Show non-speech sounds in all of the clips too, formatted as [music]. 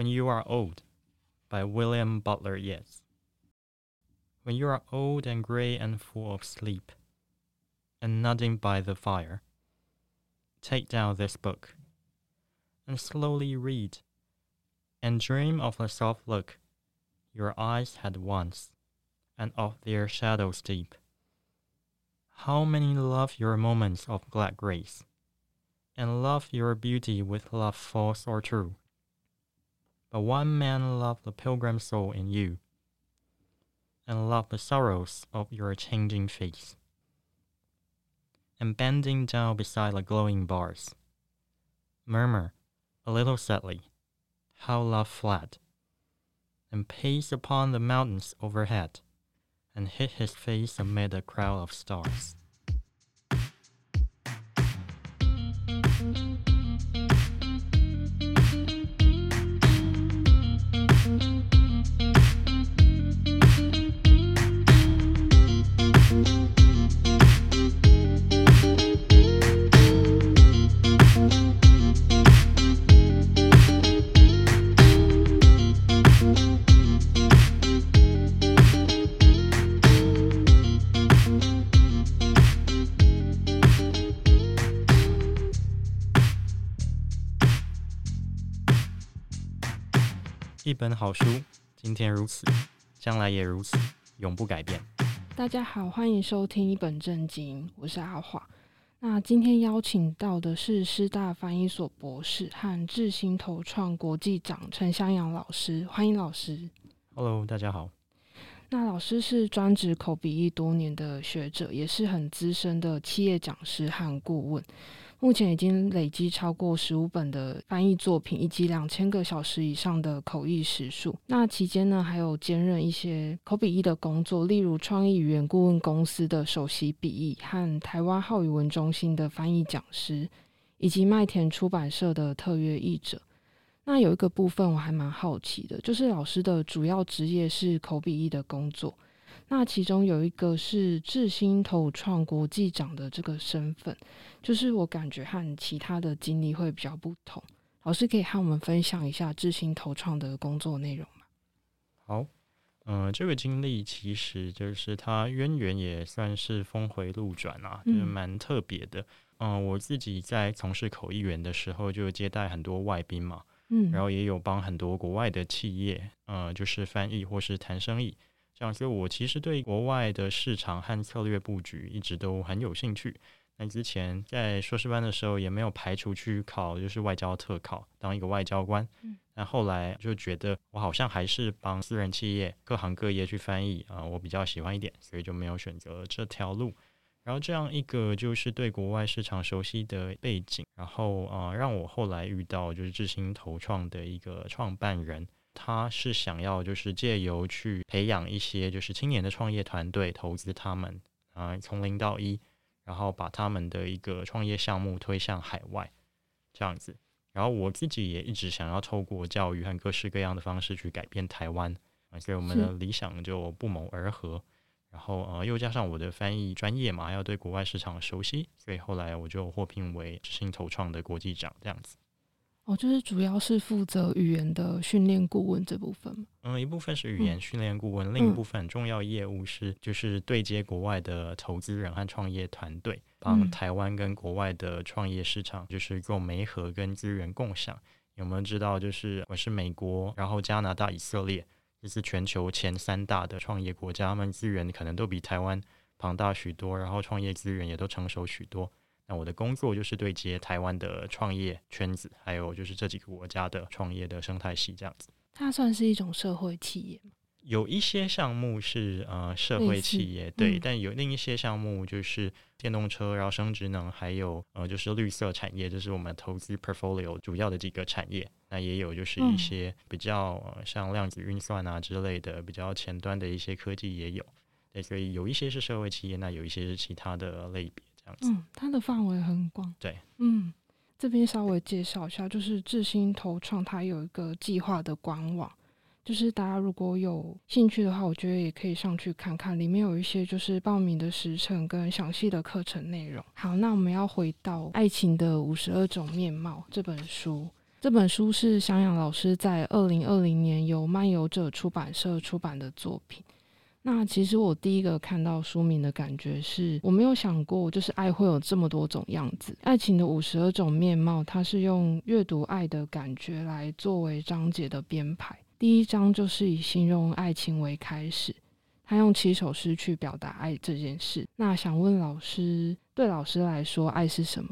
When You Are Old by William Butler Yeats. When you are old and gray and full of sleep, and nodding by the fire, take down this book and slowly read, and dream of the soft look your eyes had once, and of their shadows deep. How many love your moments of glad grace, and love your beauty with love false or true? But one man loved the pilgrim soul in you, and loved the sorrows of your changing face. And bending down beside the glowing bars, murmur a little sadly how love fled, and paced upon the mountains overhead, and hid his face amid a crowd of stars. 一本好书，今天如此，将来也如此，永不改变。大家好，欢迎收听一本正经，我是阿华。那今天邀请到的是师大翻译所博士和智新投创国际长陈香阳老师，欢迎老师。Hello，大家好。那老师是专职口笔译多年的学者，也是很资深的企业讲师和顾问。目前已经累积超过十五本的翻译作品，以及两千个小时以上的口译时数。那期间呢，还有兼任一些口笔译的工作，例如创意语言顾问公司的首席笔译，和台湾浩语文中心的翻译讲师，以及麦田出版社的特约译者。那有一个部分我还蛮好奇的，就是老师的主要职业是口笔译的工作。那其中有一个是智新投创国际长的这个身份，就是我感觉和其他的经历会比较不同。老师可以和我们分享一下智新投创的工作内容吗？好，嗯、呃，这个经历其实就是它渊源也算是峰回路转啊，就是蛮特别的。嗯、呃，我自己在从事口译员的时候，就接待很多外宾嘛，嗯，然后也有帮很多国外的企业，嗯、呃，就是翻译或是谈生意。这样，所以我其实对国外的市场和策略布局一直都很有兴趣。那之前在硕士班的时候，也没有排除去考，就是外交特考，当一个外交官。嗯，那后来就觉得我好像还是帮私人企业各行各业去翻译啊，呃，我比较喜欢一点，所以就没有选择这条路。然后这样一个就是对国外市场熟悉的背景，然后啊，呃，让我后来遇到就是智新投创的一个创办人。他是想要就是借由去培养一些就是青年的创业团队，投资他们啊，从零到一，然后把他们的一个创业项目推向海外，这样子。然后我自己也一直想要透过教育和各式各样的方式去改变台湾啊，所以我们的理想就不谋而合。然后呃，又加上我的翻译专业嘛，要对国外市场熟悉，所以后来我就获聘为智新投创的国际长这样子。哦，就是主要是负责语言的训练顾问这部分。嗯，一部分是语言训练顾问，嗯、另一部分很重要业务是就是对接国外的投资人和创业团队，帮台湾跟国外的创业市场就是做媒合跟资源共享。有没有知道？就是我是美国，然后加拿大、以色列，这是全球前三大的创业国家，他们资源可能都比台湾庞大许多，然后创业资源也都成熟许多。那我的工作就是对接台湾的创业圈子，还有就是这几个国家的创业的生态系这样子。它算是一种社会企业吗？有一些项目是呃社会企业，嗯、对，但有另一些项目就是电动车，然后生殖能，还有呃就是绿色产业，就是我们投资 portfolio 主要的几个产业。那也有就是一些比较、呃、像量子运算啊之类的比较前端的一些科技也有。对，所以有一些是社会企业，那有一些是其他的类别。嗯，它的范围很广。对，嗯，这边稍微介绍一下，就是智新投创，它有一个计划的官网，就是大家如果有兴趣的话，我觉得也可以上去看看，里面有一些就是报名的时程跟详细的课程内容。好，那我们要回到《爱情的五十二种面貌》这本书，这本书是翔阳老师在二零二零年由漫游者出版社出版的作品。那其实我第一个看到书名的感觉是，我没有想过，就是爱会有这么多种样子，爱情的五十二种面貌。它是用阅读爱的感觉来作为章节的编排。第一章就是以形容爱情为开始，他用七首诗去表达爱这件事。那想问老师，对老师来说，爱是什么？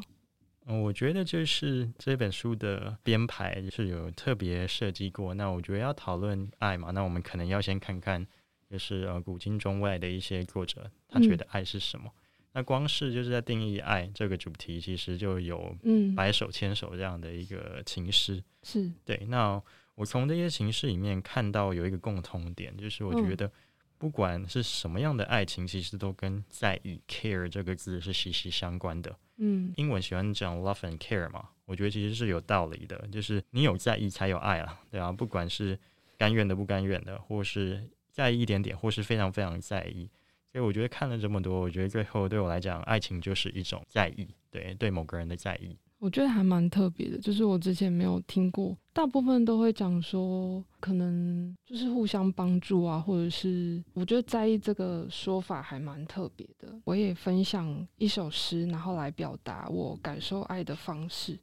嗯，我觉得就是这本书的编排是有特别设计过。那我觉得要讨论爱嘛，那我们可能要先看看。就是呃，古今中外的一些作者，他觉得爱是什么？嗯、那光是就是在定义爱这个主题，其实就有嗯，百手千手这样的一个情诗。是对。那我从这些情诗里面看到有一个共同点，就是我觉得不管是什么样的爱情，其实都跟在意 （care） 这个字是息息相关的。嗯，英文喜欢讲 love and care 嘛，我觉得其实是有道理的。就是你有在意，才有爱啊，对啊，不管是甘愿的、不甘愿的，或是。在意一点点，或是非常非常在意，所以我觉得看了这么多，我觉得最后对我来讲，爱情就是一种在意，对对某个人的在意。我觉得还蛮特别的，就是我之前没有听过，大部分都会讲说，可能就是互相帮助啊，或者是我觉得在意这个说法还蛮特别的。我也分享一首诗，然后来表达我感受爱的方式。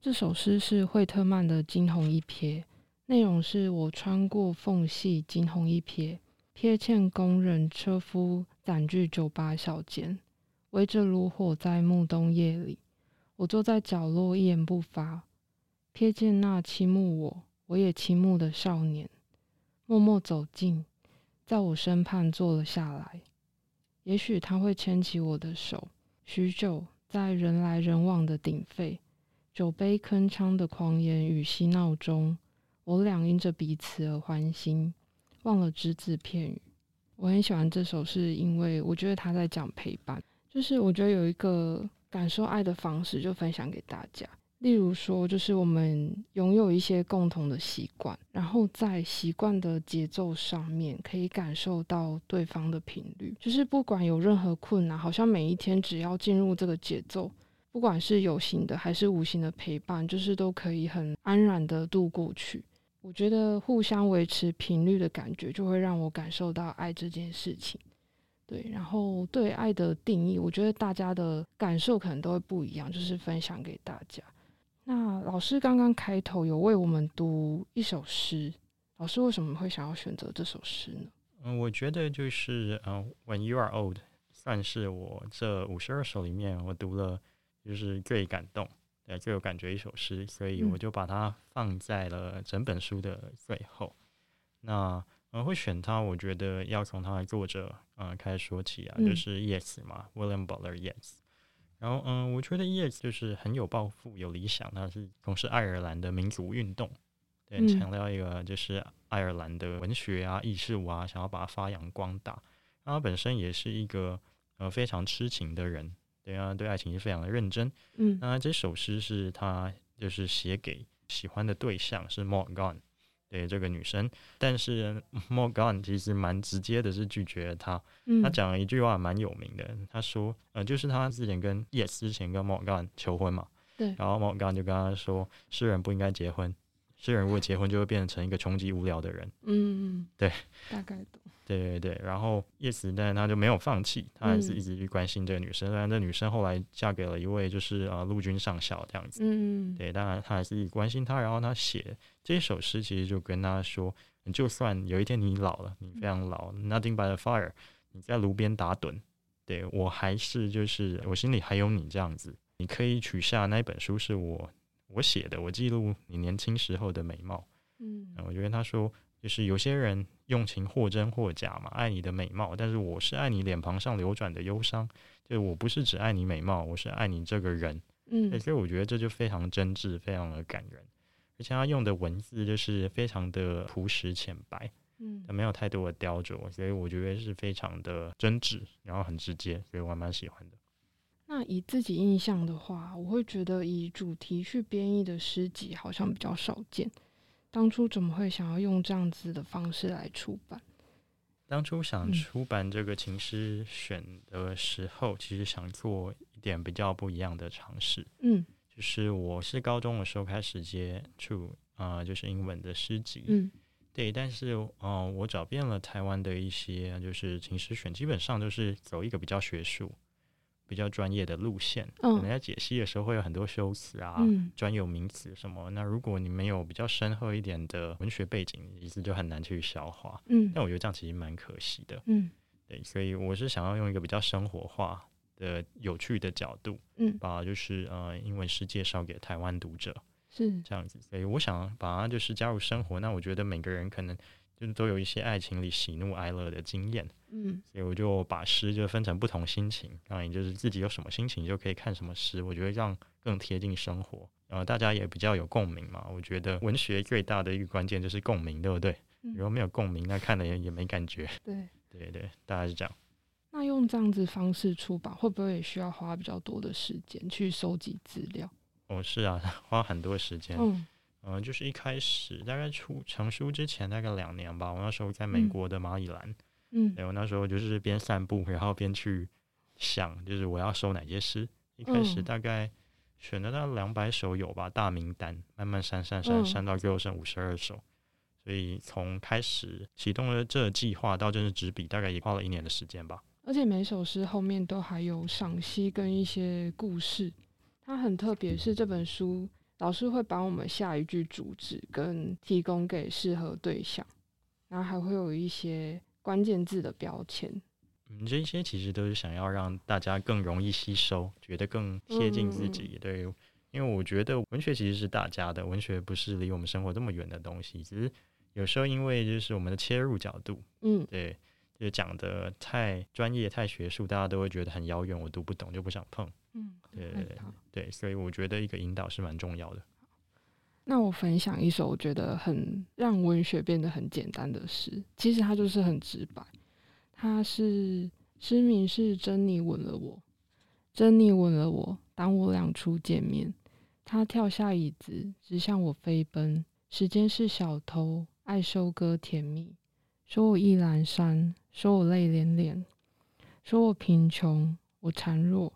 这首诗是惠特曼的《惊鸿一瞥》。内容是我穿过缝隙，惊鸿一瞥，瞥见工人车夫攒具酒吧小间，围着炉火在暮冬夜里，我坐在角落一言不发，瞥见那倾慕我，我也倾慕的少年，默默走近，在我身畔坐了下来，也许他会牵起我的手，许久，在人来人往的鼎沸，酒杯铿锵的狂言与嬉闹中。我俩因着彼此而欢欣，忘了只字片语。我很喜欢这首，是因为我觉得他在讲陪伴。就是我觉得有一个感受爱的方式，就分享给大家。例如说，就是我们拥有一些共同的习惯，然后在习惯的节奏上面，可以感受到对方的频率。就是不管有任何困难，好像每一天只要进入这个节奏，不管是有形的还是无形的陪伴，就是都可以很安然的度过去。我觉得互相维持频率的感觉，就会让我感受到爱这件事情。对，然后对爱的定义，我觉得大家的感受可能都会不一样，就是分享给大家。那老师刚刚开头有为我们读一首诗，老师为什么会想要选择这首诗呢？嗯，我觉得就是嗯，When You Are Old，算是我这五十二首里面我读了就是最感动。对，最有感觉一首诗，所以我就把它放在了整本书的最后。嗯、那呃，会选它，我觉得要从它的作者嗯、呃、开始说起啊，就是 Yeats 嘛、嗯、，William Butler Yeats。然后嗯、呃，我觉得 Yeats 就是很有抱负、有理想，他是从事爱尔兰的民族运动，对，强调一个就是爱尔兰的文学啊、艺术啊，想要把它发扬光大。他本身也是一个呃非常痴情的人。对啊，对爱情是非常的认真。嗯，那这首诗是他就是写给喜欢的对象是 Gonne，对这个女生，但是 Gonne 其实蛮直接的，是拒绝了他。嗯，他讲了一句话蛮有名的，他说，呃，就是他之前跟 Yeats 之前跟 Gonne 求婚嘛，对，然后 Gonne 就跟他说，诗人不应该结婚，诗人如果结婚就会变成一个穷极无聊的人。嗯，对，大概懂。对对对，然后叶子，但是他就没有放弃，他还是一直去关心这个女生。虽然、嗯、这女生后来嫁给了一位就是呃陆军上校这样子，嗯，对，当然他还是一直关心她。然后他写这首诗，其实就跟他说，就算有一天你老了，你非常老、嗯、，Nothing but a fire，你在炉边打盹，对我还是就是我心里还有你这样子。你可以取下那一本书是我我写的，我记录你年轻时候的美貌。嗯，我就跟他说。就是有些人用情或真或假嘛，爱你的美貌，但是我是爱你脸庞上流转的忧伤。就是我不是只爱你美貌，我是爱你这个人。嗯，所以我觉得这就非常真挚，非常的感人。而且他用的文字就是非常的朴实浅白，嗯，没有太多的雕琢，所以我觉得是非常的真挚，然后很直接，所以我还蛮喜欢的。那以自己印象的话，我会觉得以主题去编译的诗集好像比较少见。当初怎么会想要用这样子的方式来出版？当初想出版这个情诗选的时候，嗯、其实想做一点比较不一样的尝试。嗯，就是我是高中的时候开始接触啊、呃，就是英文的诗集，嗯，对，但是嗯、呃，我找遍了台湾的一些就是情诗选，基本上都是走一个比较学术。比较专业的路线，嗯，可能在解析的时候会有很多修辞啊、嗯、专有名词什么。那如果你没有比较深厚一点的文学背景，意思就很难去消化。嗯，但我觉得这样其实蛮可惜的。嗯，对，所以我是想要用一个比较生活化的、有趣的角度，嗯，把就是呃英文诗介绍给台湾读者，是这样子。所以我想把它就是加入生活。那我觉得每个人可能。就是都有一些爱情里喜怒哀乐的经验，嗯，所以我就把诗就分成不同心情，然后你就是自己有什么心情就可以看什么诗，我觉得这样更贴近生活，然后大家也比较有共鸣嘛。我觉得文学最大的一个关键就是共鸣，对不对？如果没有共鸣，那看的也也没感觉。对，对对，大概是这样。那用这样子方式出版，会不会也需要花比较多的时间去收集资料？哦，是啊，[laughs] 花很多时间。嗯。嗯，就是一开始大概出成书之前大概两年吧，我那时候在美国的马里兰，嗯，对，我那时候就是边散步，然后边去想，就是我要收哪些诗。一开始大概选了大概两百首有吧，大名单，慢慢删删删删到最后剩五十二首。所以从开始启动了这计划到正式执笔，大概也花了一年的时间吧。而且每首诗后面都还有赏析跟一些故事，它很特别，是这本书。老师会帮我们下一句主旨，跟提供给适合对象，然后还会有一些关键字的标签。嗯，这些其实都是想要让大家更容易吸收，觉得更贴近自己。嗯、对，因为我觉得文学其实是大家的，文学不是离我们生活这么远的东西。只是有时候因为就是我们的切入角度，嗯，对，就讲的太专业、太学术，大家都会觉得很遥远，我读不懂，就不想碰。嗯，对对对，对，所以我觉得一个引导是蛮重要的。那我分享一首我觉得很让文学变得很简单的诗，其实它就是很直白。它是诗名是珍妮吻了我，珍妮吻了我。当我俩初见面，他跳下椅子，直向我飞奔。时间是小偷，爱收割甜蜜。说我意阑珊，说我泪连连，说我贫穷，我孱弱。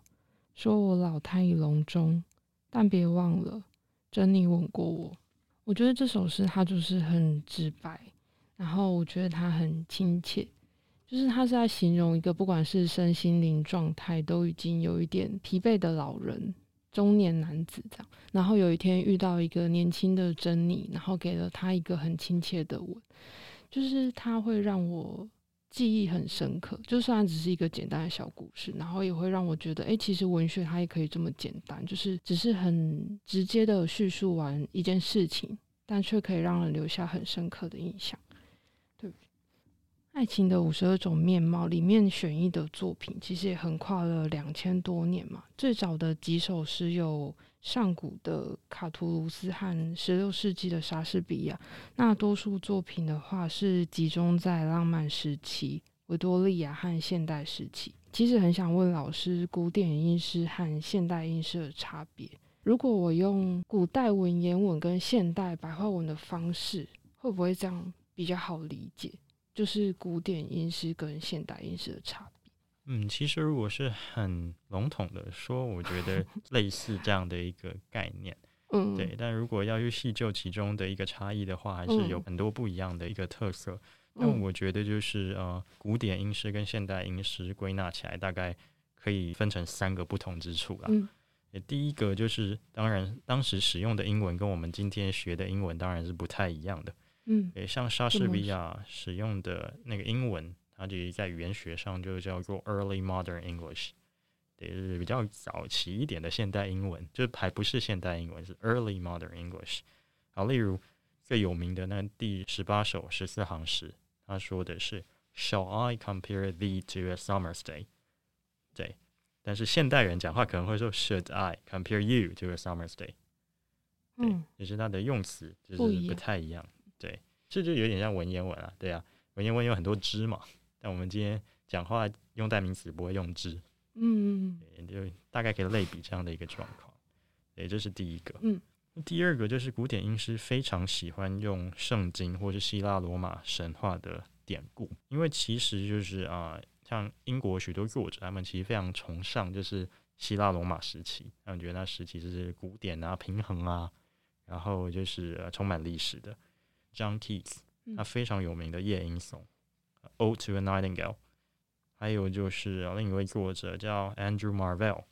说我老态龙钟，但别忘了，珍妮吻过我。我觉得这首诗它就是很直白，然后我觉得它很亲切，就是它是在形容一个不管是身心灵状态都已经有一点疲惫的老人、中年男子这样。然后有一天遇到一个年轻的珍妮，然后给了他一个很亲切的吻，就是它会让我。记忆很深刻，就算只是一个简单的小故事，然后也会让我觉得，哎、其实文学它也可以这么简单，就是只是很直接的叙述完一件事情，但却可以让人留下很深刻的印象。《爱情的五十二种面貌》里面选译的作品，其实也横跨了两千多年嘛。最早的几首诗有。上古的卡图卢斯和十六世纪的莎士比亚，那多数作品的话是集中在浪漫时期、维多利亚和现代时期。其实很想问老师，古典英诗和现代英诗的差别。如果我用古代文言文跟现代白话文的方式，会不会这样比较好理解？就是古典音诗跟现代音诗的差别。嗯，其实如果是很笼统的说，我觉得 [laughs] 类似这样的一个概念，嗯，对。但如果要去细究其中的一个差异的话，还是有很多不一样的一个特色。那、嗯、我觉得就是呃，古典音诗跟现代音诗归纳起来，大概可以分成三个不同之处啦。嗯，第一个就是，当然当时使用的英文跟我们今天学的英文当然是不太一样的。嗯，诶像莎士比亚使用的那个英文。它就在语言学上就叫做 Early Modern English，也就是比较早期一点的现代英文，就还不是现代英文，是 Early Modern English。好，例如最有名的那第十八首十四行诗，他说的是 Shall I compare thee to a summer's day？对，但是现代人讲话可能会说 Should I compare you to a summer's day？对，嗯，就是它的用词就是不太一样。对，这就有点像文言文啊，对啊，文言文有很多之嘛。但我们今天讲话用代名词不会用之，嗯，就大概可以类比这样的一个状况，对，这是第一个。嗯，第二个就是古典音诗非常喜欢用圣经或是希腊罗马神话的典故，因为其实就是啊、呃，像英国许多作者他们其实非常崇尚就是希腊罗马时期，他们觉得那时期就是古典啊、平衡啊，然后就是、呃、充满历史的。John Keats，他非常有名的《夜莺颂》（Ode to a Nightingale），还有就是、呃、另一位作者叫 Andrew Marvell，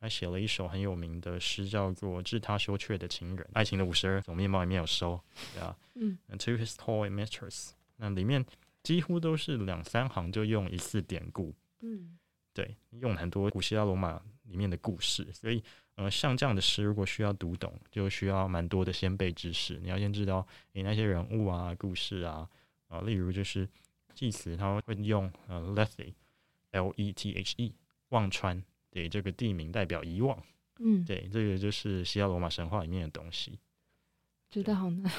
他写了一首很有名的诗，叫做《致他羞怯的情人》，爱情的五十二种面貌里面有收，对啊，嗯，To his toy mistress，那里面几乎都是两三行就用一次典故，嗯，对，用很多古希腊罗马里面的故事，所以。呃，像这样的诗，如果需要读懂，就需要蛮多的先辈知识。你要先知道你那些人物啊、故事啊，啊，例如就是祭词，他会用呃 Lethe，L E T H E，忘川，对，这个地名代表遗忘。嗯，对，这个就是希腊罗马神话里面的东西。觉得好难。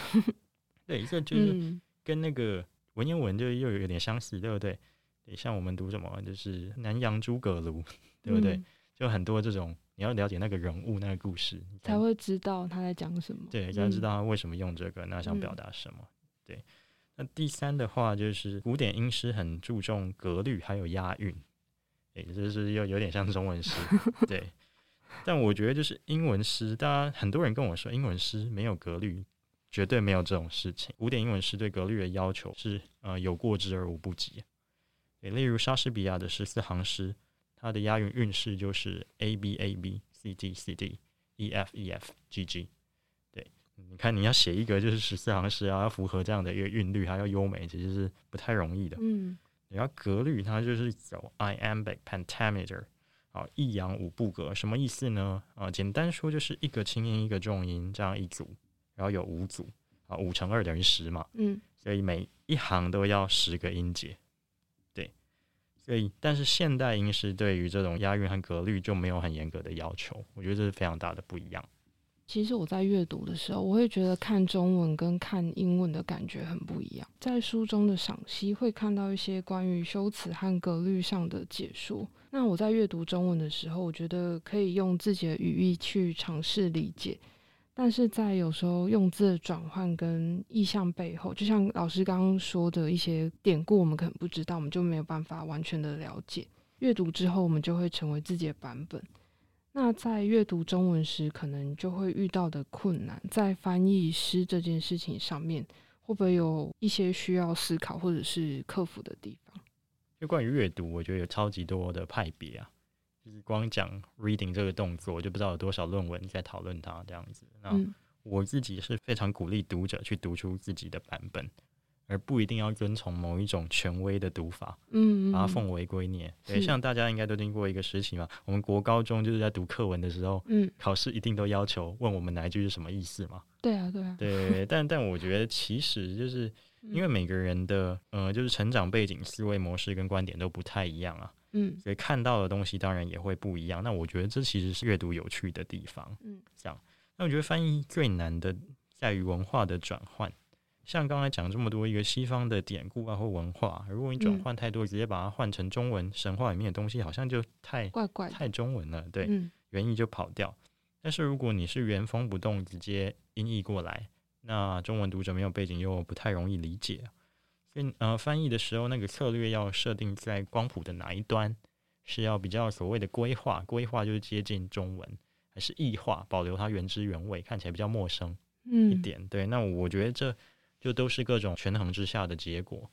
对，这 [laughs] 就是跟那个文言文就又有点相似，对不对？对，像我们读什么，就是南阳诸葛庐，对不对？嗯、就很多这种。你要了解那个人物、那个故事，才会知道他在讲什么。对，才能知道他为什么用这个，嗯、那想表达什么。对，那第三的话就是古典音诗很注重格律还有押韵，也就是又有点像中文诗。[laughs] 对，但我觉得就是英文诗，大家很多人跟我说英文诗没有格律，绝对没有这种事情。古典英文诗对格律的要求是呃有过之而无不及。对，例如莎士比亚的十四行诗。它的押韵韵式就是 A B A B C D C D E F E F G G。对，你看你要写一个就是十四行诗啊，要符合这样的一个韵律，还要优美，其实是不太容易的。嗯，然后格律，它就是走 iambic pentameter，好，抑扬五步格，什么意思呢？啊，简单说就是一个轻音一个重音这样一组，然后有五组，啊，五乘二等于十嘛。嗯，所以每一行都要十个音节。对，但是现代音诗对于这种押韵和格律就没有很严格的要求，我觉得这是非常大的不一样。其实我在阅读的时候，我会觉得看中文跟看英文的感觉很不一样。在书中的赏析会看到一些关于修辞和格律上的解说。那我在阅读中文的时候，我觉得可以用自己的语义去尝试理解。但是在有时候用字转换跟意象背后，就像老师刚刚说的一些典故，我们可能不知道，我们就没有办法完全的了解。阅读之后，我们就会成为自己的版本。那在阅读中文时，可能就会遇到的困难，在翻译诗这件事情上面，会不会有一些需要思考或者是克服的地方？就关于阅读，我觉得有超级多的派别啊。就是光讲 reading 这个动作，我就不知道有多少论文在讨论它这样子。那我自己是非常鼓励读者去读出自己的版本，而不一定要遵从某一种权威的读法，嗯，把它奉为圭臬。对，像大家应该都听过一个时期嘛，我们国高中就是在读课文的时候，嗯，考试一定都要求问我们哪一句是什么意思嘛。对啊，对啊，对。但但我觉得其实就是因为每个人的呃，就是成长背景、思维模式跟观点都不太一样啊。嗯，所以看到的东西当然也会不一样。那我觉得这其实是阅读有趣的地方。嗯，这样。那我觉得翻译最难的在于文化的转换。像刚才讲这么多一个西方的典故啊或文化，如果你转换太多，直接把它换成中文神话里面的东西，好像就太怪怪、太中文了。对，原意就跑掉。但是如果你是原封不动直接音译过来，那中文读者没有背景又不太容易理解。呃，翻译的时候，那个策略要设定在光谱的哪一端？是要比较所谓的规划，规划就是接近中文，还是异化，保留它原汁原味，看起来比较陌生一点？嗯、对，那我觉得这就都是各种权衡之下的结果。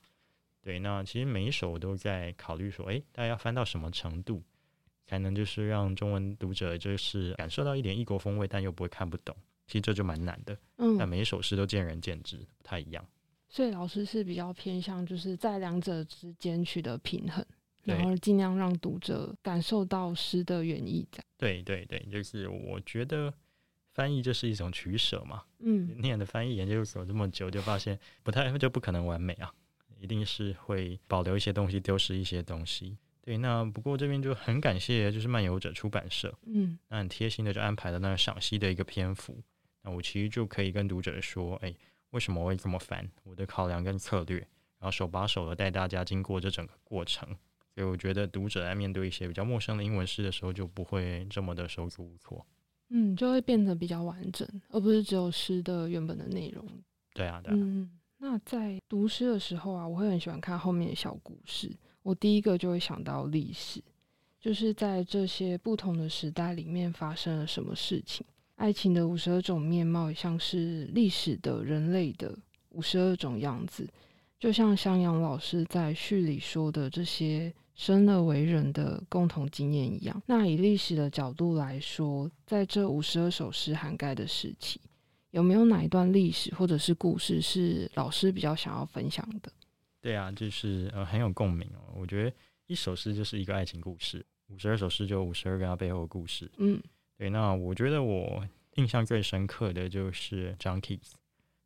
对，那其实每一首我都在考虑说，诶，大家要翻到什么程度，才能就是让中文读者就是感受到一点异国风味，但又不会看不懂？其实这就蛮难的。嗯，但每一首诗都见仁见智，不太一样。所以老师是比较偏向就是在两者之间取得平衡，然后尽量让读者感受到诗的原意。这样对对对，就是我觉得翻译就是一种取舍嘛。嗯，念的翻译研究所这么久，就发现不太就不可能完美啊，一定是会保留一些东西，丢失一些东西。对，那不过这边就很感谢，就是漫游者出版社，嗯，那很贴心的就安排了那个赏析的一个篇幅，那我其实就可以跟读者说，哎。为什么我会这么烦？我的考量跟策略，然后手把手的带大家经过这整个过程，所以我觉得读者在面对一些比较陌生的英文诗的时候，就不会这么的手足无措。嗯，就会变得比较完整，而不是只有诗的原本的内容。对啊，对啊。嗯，那在读诗的时候啊，我会很喜欢看后面的小故事。我第一个就会想到历史，就是在这些不同的时代里面发生了什么事情。爱情的五十二种面貌，像是历史的人类的五十二种样子。就像襄阳老师在序里说的，这些生而为人的共同经验一样。那以历史的角度来说，在这五十二首诗涵盖的时期，有没有哪一段历史或者是故事是老师比较想要分享的？对啊，就是呃很有共鸣哦。我觉得一首诗就是一个爱情故事，五十二首诗就五十二个它背后的故事。嗯，对。那我觉得我印象最深刻的就是 John Keats，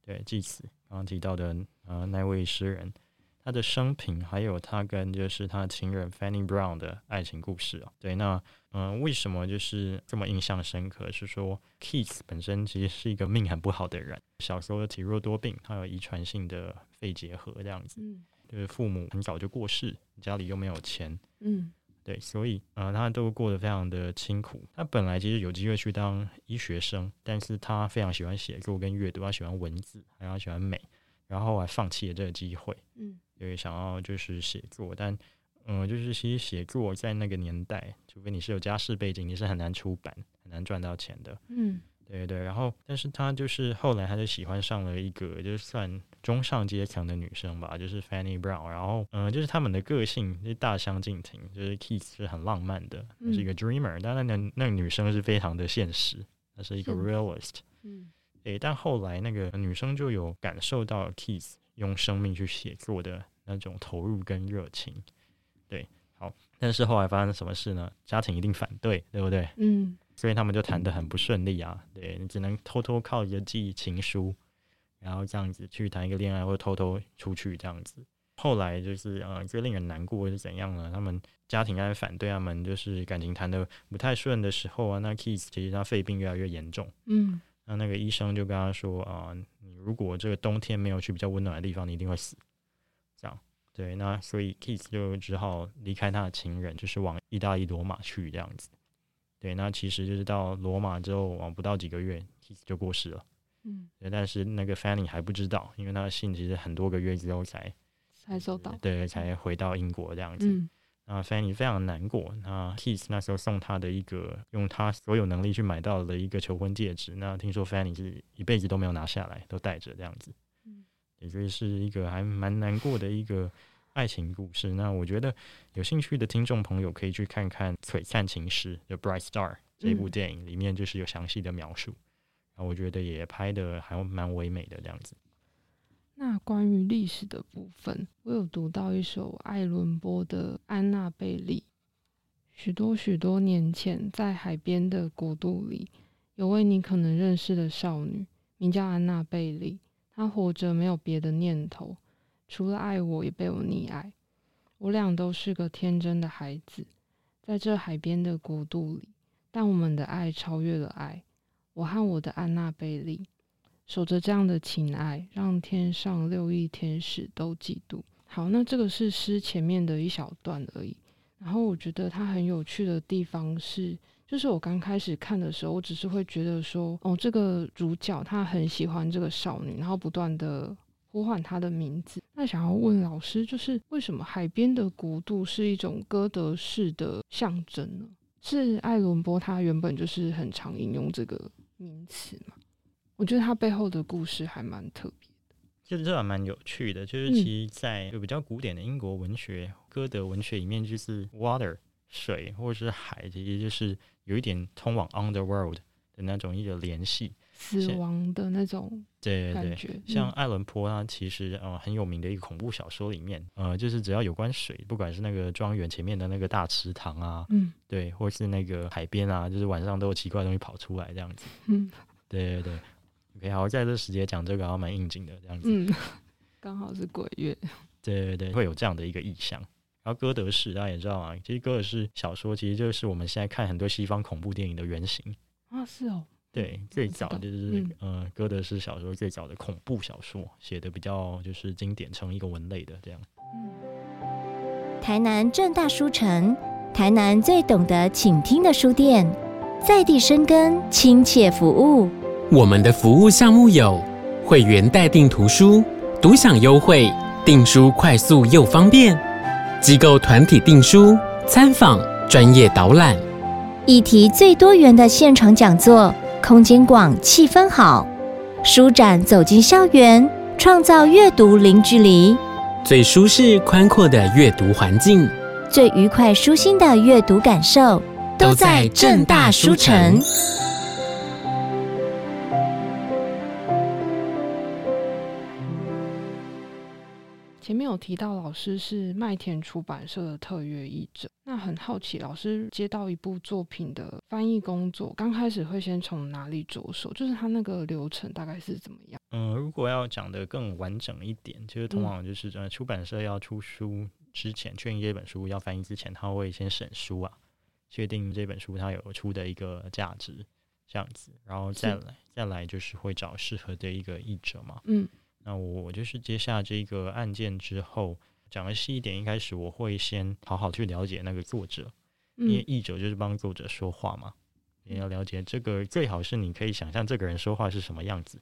对，继此刚刚提到的呃那位诗人。他的生平，还有他跟就是他的情人 Fanny Brown 的爱情故事哦，对，那嗯、呃，为什么就是这么印象深刻？是说 Keats 本身其实是一个命很不好的人，小时候体弱多病，他有遗传性的肺结核这样子，嗯，就是父母很早就过世，家里又没有钱，嗯，对，所以呃，他都过得非常的清苦。他本来其实有机会去当医学生，但是他非常喜欢写作跟阅读，他喜欢文字，还有喜欢美，然后还放弃了这个机会，嗯。因为，想要就是写作，但嗯、呃，就是其实写作在那个年代，除非你是有家世背景，你是很难出版、很难赚到钱的。嗯，对对。然后，但是他就是后来他就喜欢上了一个，就是算中上阶层的女生吧，就是 Fanny Brown。然后，嗯、呃，就是他们的个性就大相径庭，就是 Keats 是很浪漫的，是一个 dreamer，但那那个女生是非常的现实，她是一个 realist。嗯，诶，但后来那个女生就有感受到 Keats。用生命去写作的那种投入跟热情，对，好，但是后来发生什么事呢？家庭一定反对，对不对？嗯，所以他们就谈得很不顺利啊。对，你只能偷偷靠着寄情书，然后这样子去谈一个恋爱，或偷偷出去这样子。后来就是呃，最令人难过是怎样呢？他们家庭开始反对他们，就是感情谈得不太顺的时候啊，那 Keats 其实他肺病越来越严重，嗯。那那个医生就跟他说啊，你如果这个冬天没有去比较温暖的地方，你一定会死。这样，对，那所以 Keats 就只好离开他的情人，就是往意大利罗马去这样子。对，那其实就是到罗马之后，往不到几个月就过世了。嗯，对，但是那个 Fanny 还不知道，因为他的信其实很多个月之后才才收到，对，才回到英国这样子。嗯啊，Fanny 非常难过。那 Keats 那时候送他的一个用他所有能力去买到的一个求婚戒指，那听说 Fanny 是一辈子都没有拿下来，都戴着这样子。嗯，也就是一个还蛮难过的一个爱情故事。那我觉得有兴趣的听众朋友可以去看看《璀璨情诗》The Bright Star 这部电影，里面就是有详细的描述。然后我觉得也拍的还蛮唯美的这样子。那关于历史的部分，我有读到一首艾伦波的《安娜贝利》。许多许多年前，在海边的国度里，有位你可能认识的少女，名叫安娜贝利。她活着没有别的念头，除了爱我，也被我溺爱。我俩都是个天真的孩子，在这海边的国度里，但我们的爱超越了爱。我和我的安娜贝利。守着这样的情爱，让天上六亿天使都嫉妒。好，那这个是诗前面的一小段而已。然后我觉得它很有趣的地方是，就是我刚开始看的时候，我只是会觉得说，哦，这个主角他很喜欢这个少女，然后不断的呼唤他的名字。那想要问老师，就是为什么海边的国度是一种歌德式的象征呢？是艾伦波他原本就是很常引用这个名词嘛？我觉得他背后的故事还蛮特别的，就是这还蛮有趣的。就是其实，在就比较古典的英国文学、嗯、歌德文学里面，就是 water 水或者是海，其实就是有一点通往 underworld 的那种一个联系，死亡的那种对对对。像爱伦坡他其实呃很有名的一个恐怖小说里面，呃就是只要有关水，不管是那个庄园前面的那个大池塘啊，嗯，对，或是那个海边啊，就是晚上都有奇怪的东西跑出来这样子，[laughs] 嗯，对对对。OK，好，在这时节讲这个还蛮应景的，这样子。嗯，[laughs] 刚好是鬼月。[laughs] 对对对，会有这样的一个意象。然后歌德式大家也知道啊，其实歌德式小说其实就是我们现在看很多西方恐怖电影的原型啊，是哦。对，最早就是、嗯、呃，歌德是小说最早的恐怖小说写的比较就是经典，成一个文类的这样。嗯。台南正大书城，台南最懂得倾听的书店，在地生根，亲切服务。我们的服务项目有会员代订图书、独享优惠、订书快速又方便；机构团体订书、参访、专业导览，议题最多元的现场讲座，空间广，气氛好。书展走进校园，创造阅读零距离，最舒适宽阔的阅读环境，最愉快舒心的阅读感受，都在正大书城。前面有提到老师是麦田出版社的特约译者，那很好奇，老师接到一部作品的翻译工作，刚开始会先从哪里着手？就是他那个流程大概是怎么样？嗯，如果要讲的更完整一点，其实通常就是呃，出版社要出书之前，确认这本书要翻译之前，他会先审书啊，确定这本书它有出的一个价值，这样子，然后再来再来就是会找适合的一个译者嘛，嗯。那我就是接下这个案件之后，讲的细一点，一开始我会先好好去了解那个作者，因为译者就是帮作者说话嘛，你要了解这个，最好是你可以想象这个人说话是什么样子。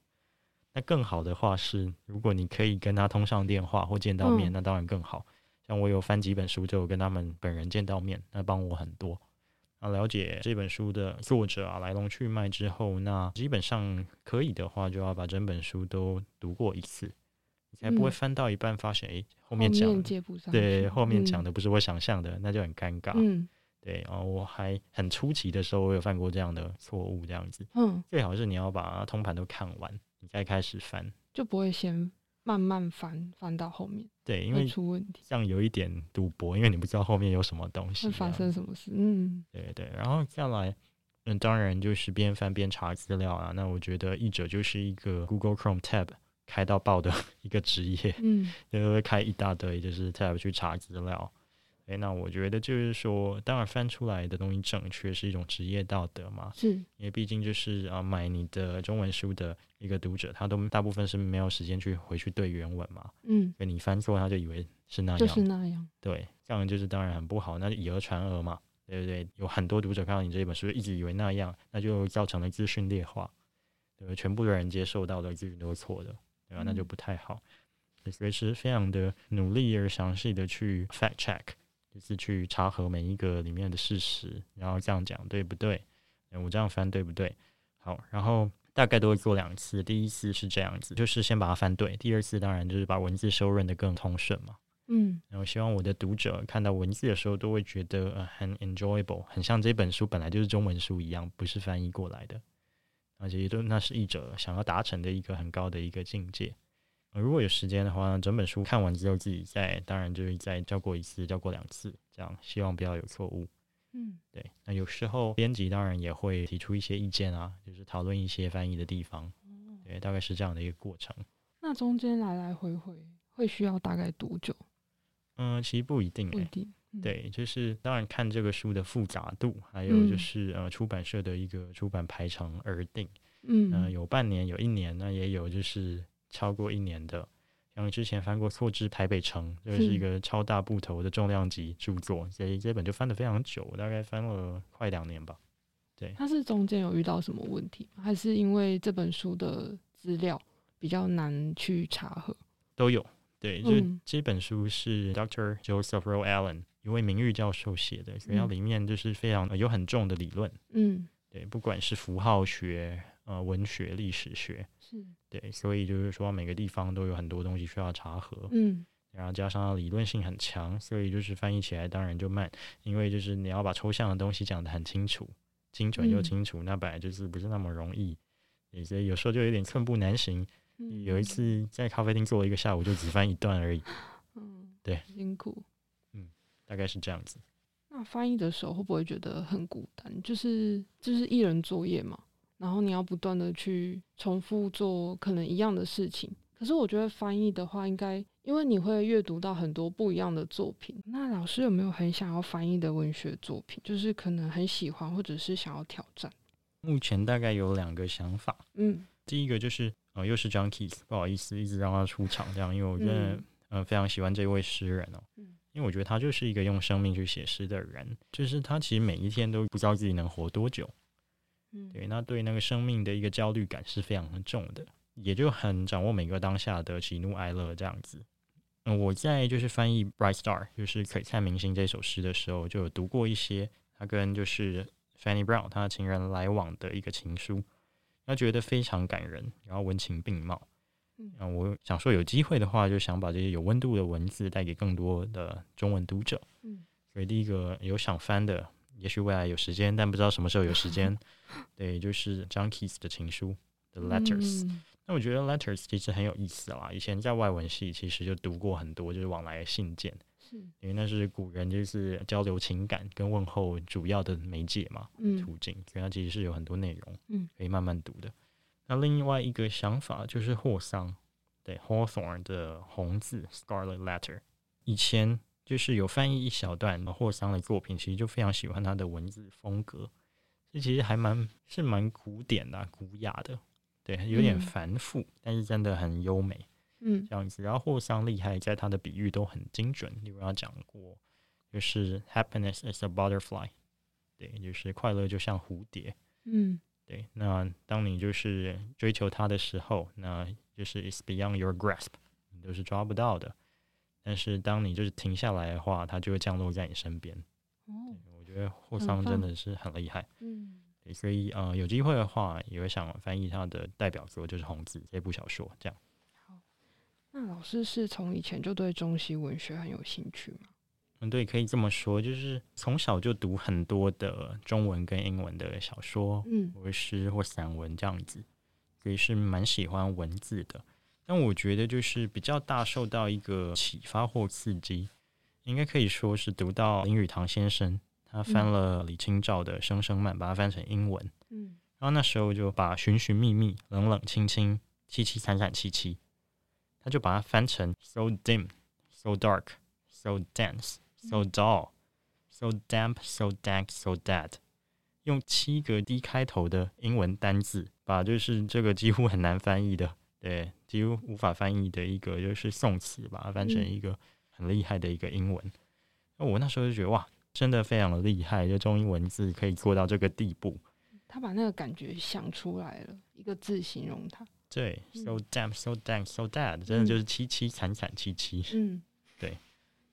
那更好的话是，如果你可以跟他通上电话或见到面，那当然更好。像我有翻几本书，就有跟他们本人见到面，那帮我很多。啊，了解这本书的作者啊来龙去脉之后，那基本上可以的话，就要把整本书都读过一次，你才不会翻到一半发现，哎、嗯，后面讲对后面讲的不是我想象的，嗯、那就很尴尬。嗯，对啊，我还很初期的时候，我有犯过这样的错误，这样子。嗯，最好是你要把通盘都看完，你再开始翻，就不会先。慢慢翻翻到后面，对，因为出问题，这样有一点赌博，因为你不知道后面有什么东西，会发生什么事。嗯，对对，然后再来，嗯，当然就是边翻边查资料啊。那我觉得译者就是一个 Google Chrome tab 开到爆的 [laughs] 一个职业，嗯，就会开一大堆，就是 tab 去查资料。哎，那我觉得就是说，当然翻出来的东西正确是一种职业道德嘛。是，因为毕竟就是啊，买你的中文书的一个读者，他都大部分是没有时间去回去对原文嘛。嗯，所以你翻错，他就以为是那样，就是那样。对，这样就是当然很不好，那就以讹传讹嘛，对不对？有很多读者看到你这一本书，一直以为那样，那就造成了资讯劣化，对，全部的人接受到的资讯都是错的，对吧？那就不太好。所以是非常的努力而详细的去 fact check。就是去查核每一个里面的事实，然后这样讲对不对？我这样翻对不对？好，然后大概都会做两次。第一次是这样子，就是先把它翻对；第二次当然就是把文字修润的更通顺嘛。嗯，然后希望我的读者看到文字的时候都会觉得呃很 enjoyable，很像这本书本来就是中文书一样，不是翻译过来的。而且都那是译者想要达成的一个很高的一个境界。如果有时间的话，整本书看完之后自己再，当然就是再校过一次、校过两次，这样希望不要有错误。嗯，对。那有时候编辑当然也会提出一些意见啊，就是讨论一些翻译的地方。对，大概是这样的一个过程。那中间来来回回会需要大概多久？嗯，其实不一定、欸，不一定。对，就是当然看这个书的复杂度，还有就是呃出版社的一个出版排程而定。嗯，呃、有半年，有一年，那也有就是。超过一年的，像之前翻过《错之台北城》，这、就是一个超大部头的重量级著作，所以这本就翻得非常久，大概翻了快两年吧。对，它是中间有遇到什么问题，还是因为这本书的资料比较难去查核？都有。对，就这本书是 Dr. Joseph Roe Allen 一位名誉教授写的，所以它里面就是非常有很重的理论。嗯，对，不管是符号学。呃，文学、历史学是对，所以就是说每个地方都有很多东西需要查核，嗯，然后加上理论性很强，所以就是翻译起来当然就慢，因为就是你要把抽象的东西讲得很清楚、精准又清楚，嗯、那本来就是不是那么容易，所以有时候就有点寸步难行。嗯、有一次在咖啡厅坐了一个下午，就只翻一段而已，[laughs] 嗯，对，辛苦，嗯，大概是这样子。那翻译的时候会不会觉得很孤单？就是就是一人作业嘛？然后你要不断的去重复做可能一样的事情，可是我觉得翻译的话，应该因为你会阅读到很多不一样的作品。那老师有没有很想要翻译的文学作品？就是可能很喜欢，或者是想要挑战？目前大概有两个想法。嗯，第一个就是呃，又是 John Keats，不好意思，一直让他出场这样，因为我觉得嗯、呃、非常喜欢这位诗人哦。嗯，因为我觉得他就是一个用生命去写诗的人，就是他其实每一天都不知道自己能活多久。对，那对那个生命的一个焦虑感是非常重的，也就很掌握每个当下的喜怒哀乐这样子。嗯，我在就是翻译《Bright Star》就是璀璨明星这首诗的时候，就有读过一些他跟就是 Fanny Brown 他的情人来往的一个情书，他觉得非常感人，然后文情并茂。嗯，我想说有机会的话，就想把这些有温度的文字带给更多的中文读者。嗯，所以第一个有想翻的，也许未来有时间，但不知道什么时候有时间。[laughs] 对，就是 John Keats 的情书，The Letters。那、嗯、我觉得 Letters 其实很有意思啦。以前在外文系其实就读过很多，就是往来的信件，是因为那是古人就是交流情感跟问候主要的媒介嘛，嗯，途径，所以它其实是有很多内容，嗯，可以慢慢读的。那另外一个想法就是霍桑，对 Hawthorne 的红字 Scarlet Letter，以前就是有翻译一小段霍桑的作品，其实就非常喜欢他的文字风格，这其实还蛮是蛮古典的、啊、古雅的，对，有点繁复，嗯、但是真的很优美，嗯，这样子。然后霍桑厉害在他的比喻都很精准，例如他讲过，就是 Happiness is a butterfly，对，就是快乐就像蝴蝶，嗯。对，那当你就是追求它的时候，那就是 it's beyond your grasp，你都是抓不到的。但是当你就是停下来的话，它就会降落在你身边。哦，我觉得霍桑真的是很厉害。嗯，所以呃，有机会的话，也会想翻译他的代表作，就是《红字》这部小说。这样。好，那老师是从以前就对中西文学很有兴趣吗？嗯，对，可以这么说，就是从小就读很多的中文跟英文的小说，嗯，或诗或散文这样子，所以是蛮喜欢文字的。但我觉得就是比较大受到一个启发或刺激，应该可以说是读到林语堂先生，他翻了李清照的《声声慢》，把它翻成英文，嗯，然后那时候就把寻寻觅觅、冷冷清清、凄凄惨惨戚戚，他就把它翻成 so dim, so dark, so dense。So dull, so damp, so dank, so dead。用七个 D 开头的英文单字，把就是这个几乎很难翻译的，对，几乎无法翻译的一个就是宋词，吧它翻成一个很厉害的一个英文。那、嗯、我那时候就觉得哇，真的非常的厉害，就中英文字可以做到这个地步。他把那个感觉想出来了，一个字形容它。对，so damn, so dank, so dead，真的就是凄凄惨惨戚戚。嗯，对。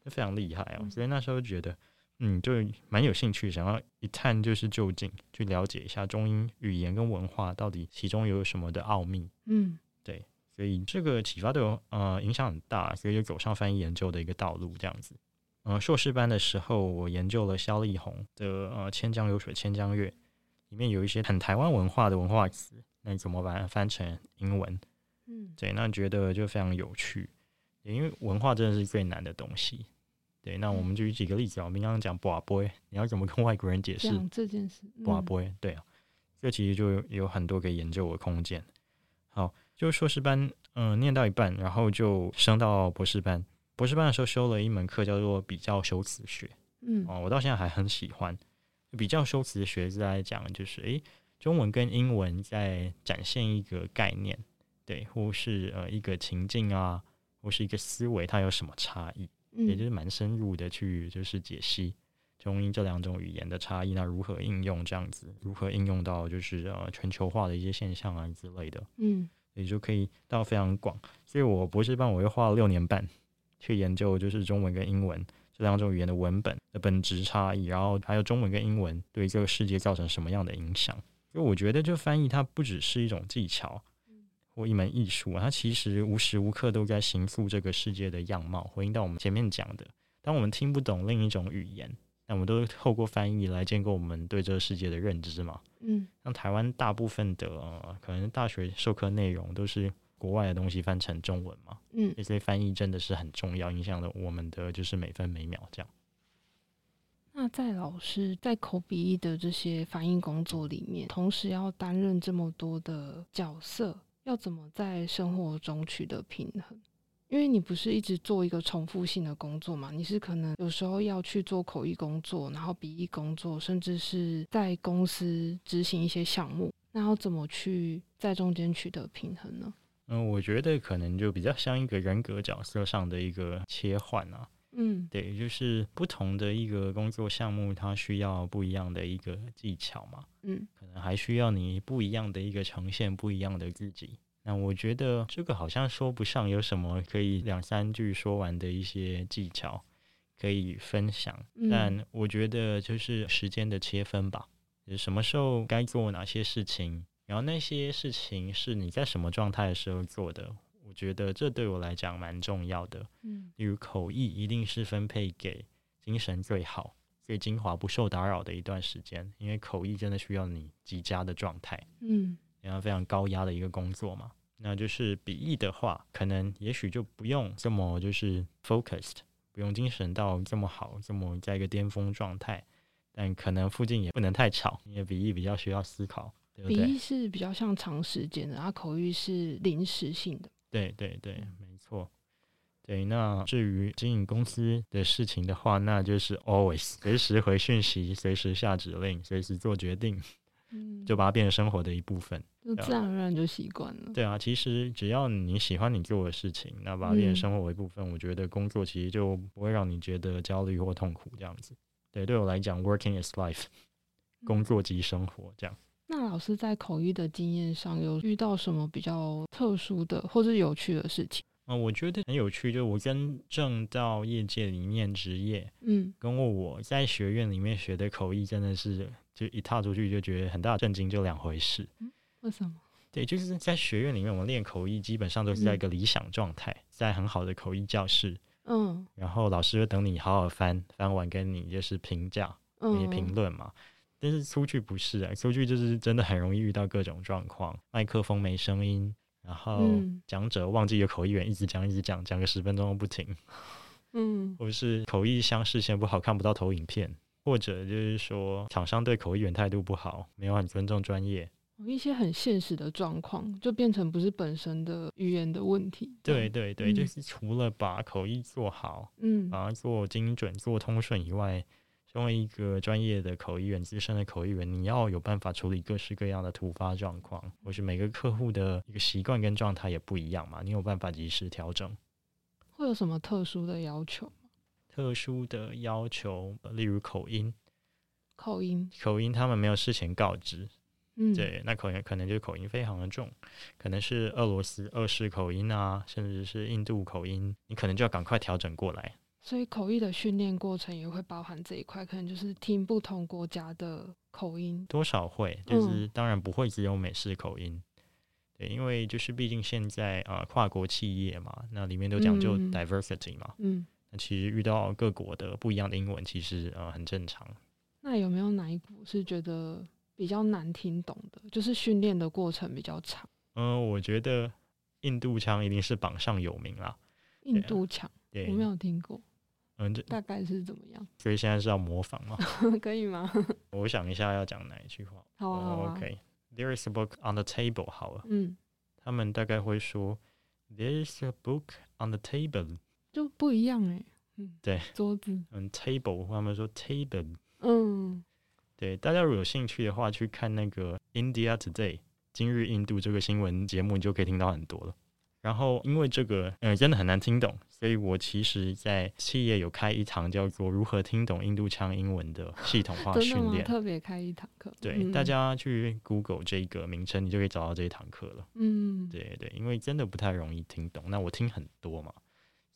非常厉害啊、哦！所以那时候觉得，嗯，就蛮有兴趣，想要一探就是究竟，去了解一下中英语言跟文化到底其中有什么的奥秘。嗯，对，所以这个启发对我呃影响很大，所以就走上翻译研究的一个道路这样子。呃，硕士班的时候，我研究了萧丽红的呃《千江流水千江月》，里面有一些很台湾文化的文化词，那你怎么把它翻成英文？嗯，对，那觉得就非常有趣，因为文化真的是最难的东西。对，那我们就举几个例子啊。我们刚刚讲 boy，你要怎么跟外国人解释这件事？boy，对啊，这其实就有很多可以研究的空间。好，就硕士班，嗯、呃，念到一半，然后就升到博士班。博士班的时候修了一门课叫做比较修辞学，嗯，哦，我到现在还很喜欢。比较修辞学是来讲，就是诶，中文跟英文在展现一个概念，对，或是呃一个情境啊，或是一个思维，它有什么差异？也就是蛮深入的去就是解析中英这两种语言的差异，那如何应用这样子，如何应用到就是呃全球化的一些现象啊之类的，嗯，也就可以到非常广。所以我博士班我又花了六年半去研究就是中文跟英文这两种语言的文本的本质差异，然后还有中文跟英文对这个世界造成什么样的影响。所以我觉得就翻译它不只是一种技巧。或一门艺术啊，它其实无时无刻都在形塑这个世界的样貌。回应到我们前面讲的，当我们听不懂另一种语言，那我们都透过翻译来建构我们对这个世界的认知嘛。嗯，像台湾大部分的、呃、可能大学授课内容都是国外的东西翻成中文嘛。嗯，这些翻译真的是很重要，影响了我们的就是每分每秒这样。那在老师在口笔译的这些翻译工作里面，同时要担任这么多的角色。要怎么在生活中取得平衡？因为你不是一直做一个重复性的工作嘛，你是可能有时候要去做口译工作，然后笔译工作，甚至是在公司执行一些项目。那要怎么去在中间取得平衡呢？嗯，我觉得可能就比较像一个人格角色上的一个切换啊。嗯，对，就是不同的一个工作项目，它需要不一样的一个技巧嘛。嗯，可能还需要你不一样的一个呈现，不一样的自己那我觉得这个好像说不上有什么可以两三句说完的一些技巧可以分享，嗯、但我觉得就是时间的切分吧，就是什么时候该做哪些事情，然后那些事情是你在什么状态的时候做的，我觉得这对我来讲蛮重要的。嗯，例如口译一定是分配给精神最好、最精华、不受打扰的一段时间，因为口译真的需要你极佳的状态。嗯。然后非常高压的一个工作嘛，那就是笔译的话，可能也许就不用这么就是 focused，不用精神到这么好，这么在一个巅峰状态，但可能附近也不能太吵，因为笔译比较需要思考，对？笔译是比较像长时间的，然后口译是临时性的。对对对，没错。对，那至于经营公司的事情的话，那就是 always 随时回讯息，随时下指令，随时做决定。嗯，就把它变成生活的一部分，就自然而然就习惯了。对啊，其实只要你喜欢你做的事情，那把它变成生活的一部分，嗯，我觉得工作其实就不会让你觉得焦虑或痛苦这样子。对，对我来讲，working is life，[laughs] 工作即生活这样。那老师在口译的经验上有遇到什么比较特殊的或者有趣的事情？嗯，我觉得很有趣，就我真正到业界里面职业，嗯，跟我在学院里面学的口译真的是，就一踏出去就觉得很大震惊，就两回事。嗯，为什么？对，就是在学院里面，我们练口译基本上都是在一个理想状态，嗯，在很好的口译教室，嗯，然后老师会等你好好翻，翻完跟你就是评价，那些评论嘛。但是出去不是啊，出去就是真的很容易遇到各种状况，麦克风没声音。然后讲者忘记有口译员，一直讲一直讲，讲个十分钟都不停。嗯，或是口译相视线不好，看不到投影片，或者就是说厂商对口译员态度不好，没有很尊重专业。一些很现实的状况，就变成不是本身的语言的问题。对对对，嗯，就是除了把口译做好，嗯，把它做精准、做通顺以外。作为一个专业的口译员、资深的口译员，你要有办法处理各式各样的突发状况，或是每个客户的一个习惯跟状态也不一样嘛，你有办法及时调整。会有什么特殊的要求？特殊的要求，例如口音。口音，口音，他们没有事前告知。嗯，对，那口音可能就是口音非常的重，可能是俄罗斯俄式口音啊，甚至是印度口音，你可能就要赶快调整过来。所以口译的训练过程也会包含这一块，可能就是听不同国家的口音，多少会，就是当然不会只有美式口音，嗯、对，因为就是毕竟现在啊、呃、跨国企业嘛，那里面都讲究 diversity 嘛，嗯，那其实遇到各国的不一样的英文，其实呃很正常。那有没有哪一股是觉得比较难听懂的？就是训练的过程比较长？嗯、呃，我觉得印度腔一定是榜上有名啦。印度腔，对，我没有听过。嗯，大概是怎么样？所以现在是要模仿吗？[laughs] 可以吗？[laughs] 我想一下要讲哪一句话。好啊，好啊。OK，There is a book on the table。好了，嗯，他们大概会说，There is a book on the table，就不一样哎。嗯，对，桌子。嗯，table，他们说 table。嗯，对，大家如果有兴趣的话，去看那个 India Today 今日印度这个新闻节目，你就可以听到很多了。然后，因为这个，嗯，真的很难听懂，所以我其实，在企业有开一堂叫做《如何听懂印度腔英文》的系统化 [laughs] 训练，特别开一堂课。对，嗯、大家去 Google 这个名称，你就可以找到这一堂课了。嗯，对对，因为真的不太容易听懂。那我听很多嘛，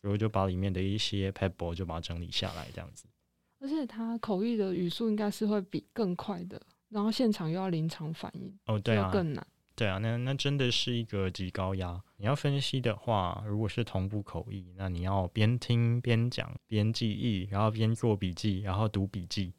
所以我就把里面的一些 pebble 就把它整理下来，这样子。而且他口译的语速应该是会比更快的，然后现场又要临场反应，哦，对啊，更难。对啊，那那真的是一个极高压。你要分析的话，如果是同步口译，那你要边听边讲边记忆，然后边做笔记，然后读笔记。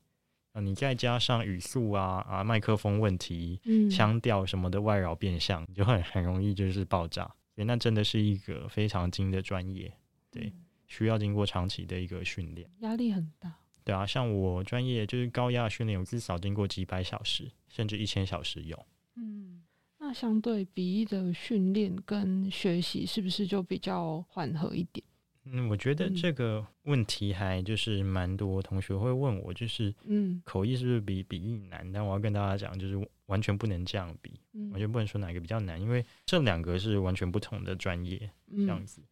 啊，你再加上语速啊啊，麦克风问题、嗯、腔调什么的外扰变相，你就会很容易就是爆炸。所以那真的是一个非常精的专业，对，需要经过长期的一个训练，压力很大。对啊，像我专业就是高压训练，我至少经过几百小时，甚至一千小时有。嗯。那相对笔译的训练跟学习，是不是就比较缓和一点？嗯，我觉得这个问题还就是蛮多同学会问我，就是嗯，口译是不是比笔译难？但我要跟大家讲，就是完全不能这样比，完全不能说哪个比较难，因为这两个是完全不同的专业。这样子，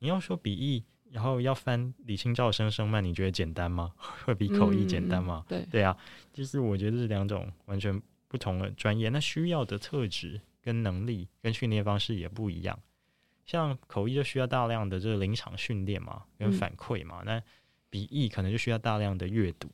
你要说笔译，然后要翻李清照声声慢，你觉得简单吗？[laughs] 会比口译简单吗？对，对啊，就是我觉得这两种完全。不同的专业，那需要的特质跟能力跟训练方式也不一样。像口译就需要大量的这个临场训练嘛，跟反馈嘛。那笔译可能就需要大量的阅读，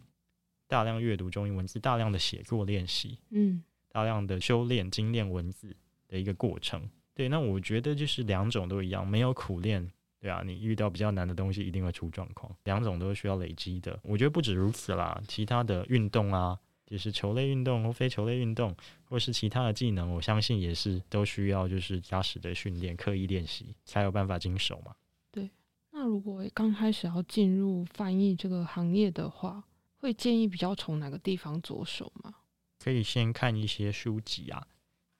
大量阅读中英文字，大量的写作练习，嗯，大量的修炼精炼文字的一个过程。对，那我觉得就是两种都一样，没有苦练，对啊，你遇到比较难的东西一定会出状况。两种都是需要累积的。我觉得不止如此啦，其他的运动啊。就是球类运动或非球类运动，或是其他的技能，我相信也是都需要就是扎实的训练、刻意练习，才有办法经手嘛。对，那如果刚开始要进入翻译这个行业的话，会建议比较从哪个地方着手吗？可以先看一些书籍啊。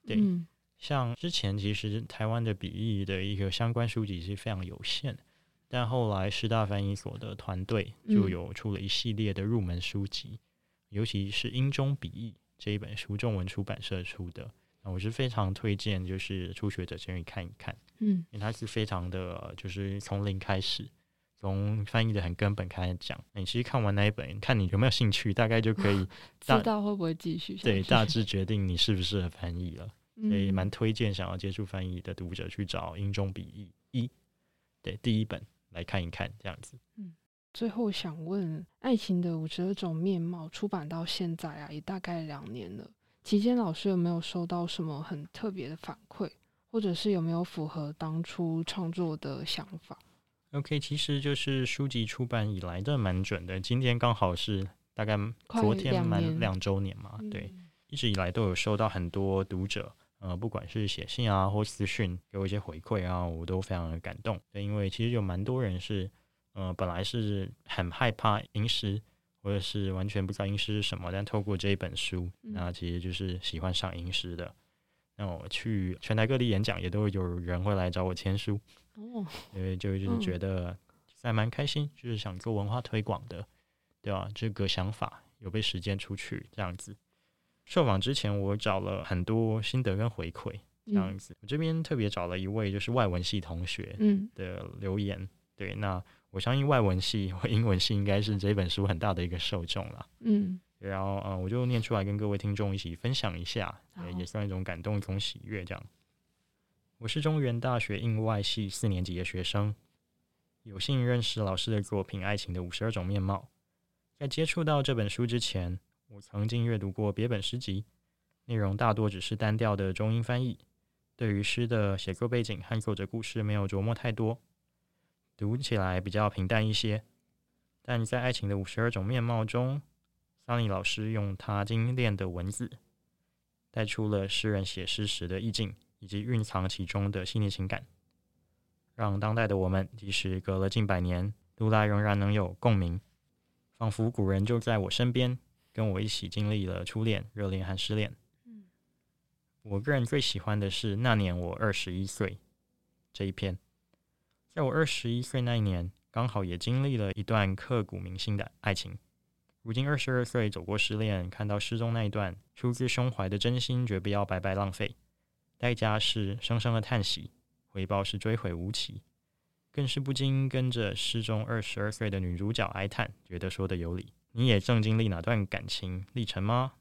对，嗯、像之前其实台湾的笔译的一个相关书籍是非常有限的，但后来师大翻译所的团队就有出了一系列的入门书籍。嗯尤其是《英中笔译》这一本书，中文出版社出的，那我是非常推荐，就是初学者先去看一看，嗯，因为它是非常的，就是从零开始，从翻译的很根本开始讲。你其实看完那一本，看你有没有兴趣，大概就可以 [laughs] 知道会不会继续，对，大致决定你适不适合翻译了。嗯、所以蛮推荐想要接触翻译的读者去找《英中笔译》一，对，第一本来看一看，这样子，嗯。最后想问，《爱情的五十二种面貌》出版到现在啊，也大概两年了。期间老师有没有收到什么很特别的反馈，或者是有没有符合当初创作的想法？OK，其实就是书籍出版以来的蛮准的。今天刚好是大概昨天满两周年嘛，对，一直以来都有收到很多读者，呃，不管是写信啊或私讯给我一些回馈啊，我都非常的感动。对因为其实有蛮多人是。呃，本来是很害怕吟诗，或者是完全不知道吟诗是什么，但透过这一本书，那其实就是喜欢上吟诗的。那我去全台各地演讲，也都有人会来找我签书，哦，因为就就是觉得还蛮开心，就是想做文化推广的，对吧？这个想法有被实践出去，这样子。受访之前，我找了很多心得跟回馈，这样子。我这边特别找了一位就是外文系同学的留言，对，那。我相信外文系或英文系应该是这本书很大的一个受众了。嗯，然后嗯，我就念出来跟各位听众一起分享一下，也算一种感动，一种喜悦。这样，我是中原大学印外系四年级的学生，有幸认识老师的作品《爱情的五十二种面貌》。在接触到这本书之前，我曾经阅读过别本诗集，内容大多只是单调的中英翻译，对于诗的写作背景和作者故事没有琢磨太多。读起来比较平淡一些，但在《爱情的五十二种面貌》中，桑尼老师用他精炼的文字，带出了诗人写诗时的意境，以及蕴藏其中的细腻情感，让当代的我们，即使隔了近百年，读来仍然能有共鸣，仿佛古人就在我身边，跟我一起经历了初恋、热恋和失恋。我个人最喜欢的是《那年我二十一岁》这一篇。在我二十一岁那一年，刚好也经历了一段刻骨铭心的爱情。如今二十二岁，走过失恋，看到诗中那一段出自胸怀的真心，绝不要白白浪费。代价是声声的叹息，回报是追悔无期，更是不禁跟着诗中二十二岁的女主角哀叹，觉得说的有理。你也正经历哪段感情历程吗？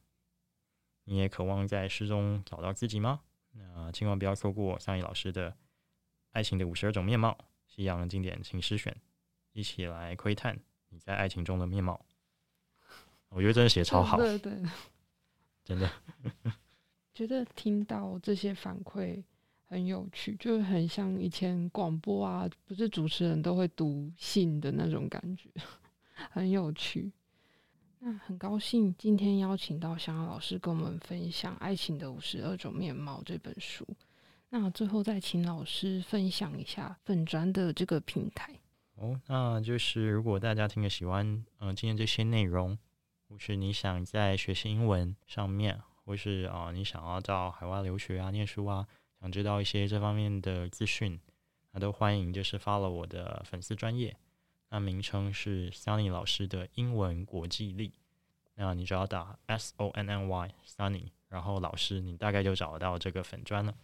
你也渴望在诗中找到自己吗？那千万不要错过桑尼老师的《爱情的五十二种面貌》。西洋经典情诗选，一起来窥探你在爱情中的面貌。我觉得真的写超好，对对，真的。[laughs] 觉得听到这些反馈很有趣，就是很像以前广播啊，不是主持人都会读信的那种感觉，很有趣。那很高兴今天邀请到湘老师跟我们分享《爱情的五十二种面貌》这本书。那最后再请老师分享一下粉专的这个平台哦。那就是如果大家听了喜欢，嗯、呃，今天这些内容，或是你想在学习英文上面，或是啊、你想要到海外留学啊、念书啊，想知道一些这方面的资讯，那都欢迎就是 follow 我的粉丝专业，那名称是 Sunny 老师的英文国际力。那你只要打 S O N N Y Sunny，然后老师，你大概就找得到这个粉专了。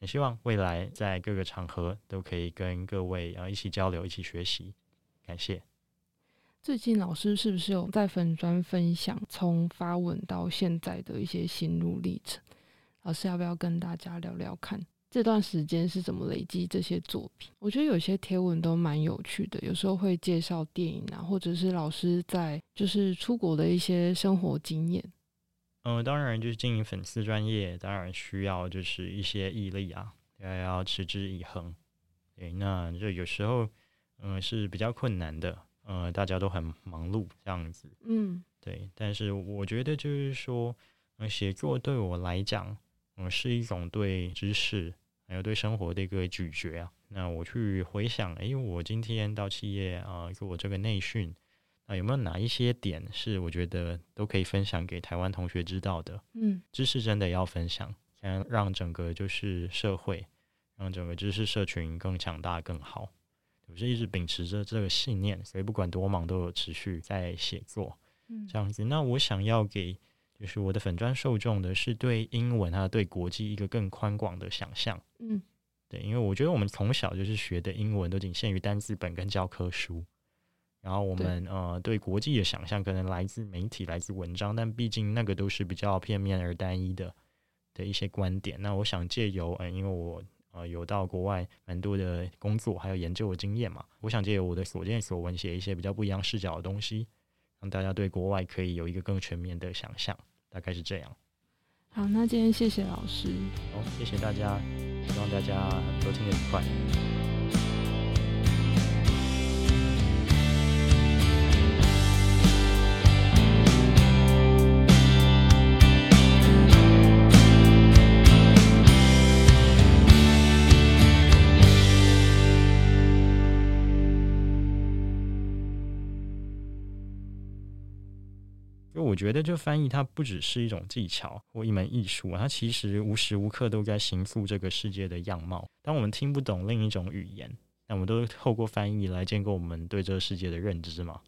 很希望未来在各个场合都可以跟各位啊一起交流、一起学习。感谢。最近老师是不是有在粉专分享从发文到现在的一些心路历程？老师要不要跟大家聊聊看这段时间是怎么累积这些作品？我觉得有些贴文都蛮有趣的，有时候会介绍电影啊，或者是老师在就是出国的一些生活经验。嗯、呃，当然就是经营粉丝专业，当然需要就是一些毅力啊，要要持之以恒。对，那就有时候嗯、呃、是比较困难的，呃，大家都很忙碌这样子。嗯，对，但是我觉得就是说，嗯、呃，写作对我来讲。嗯，是一种对知识还有对生活的一个咀嚼啊。那我去回想，哎，我今天到企业啊做我这个内训，那有没有哪一些点是我觉得都可以分享给台湾同学知道的？嗯，知识真的要分享，想让整个就是社会，让整个知识社群更强大更好。我是一直秉持着这个信念，所以不管多忙都有持续在写作，嗯，这样子。那我想要给。就是我的粉砖受众的是对英文还有对国际一个更宽广的想象，嗯，对，因为我觉得我们从小就是学的英文都仅限于单字本跟教科书，然后我们对呃对国际的想象可能来自媒体、来自文章，但毕竟那个都是比较片面而单一的的一些观点。那我想借由嗯、呃，因为我呃有到国外蛮多的工作还有研究的经验嘛，我想借由我的所见所闻写一些比较不一样视角的东西，让大家对国外可以有一个更全面的想象。大概是这样。好，那今天谢谢老师。好，谢谢大家，希望大家都听得愉快。我觉得，就翻译它不只是一种技巧或一门艺术，它其实无时无刻都在形塑这个世界的样貌。当我们听不懂另一种语言，那我们都透过翻译来建构我们对这个世界的认知嘛。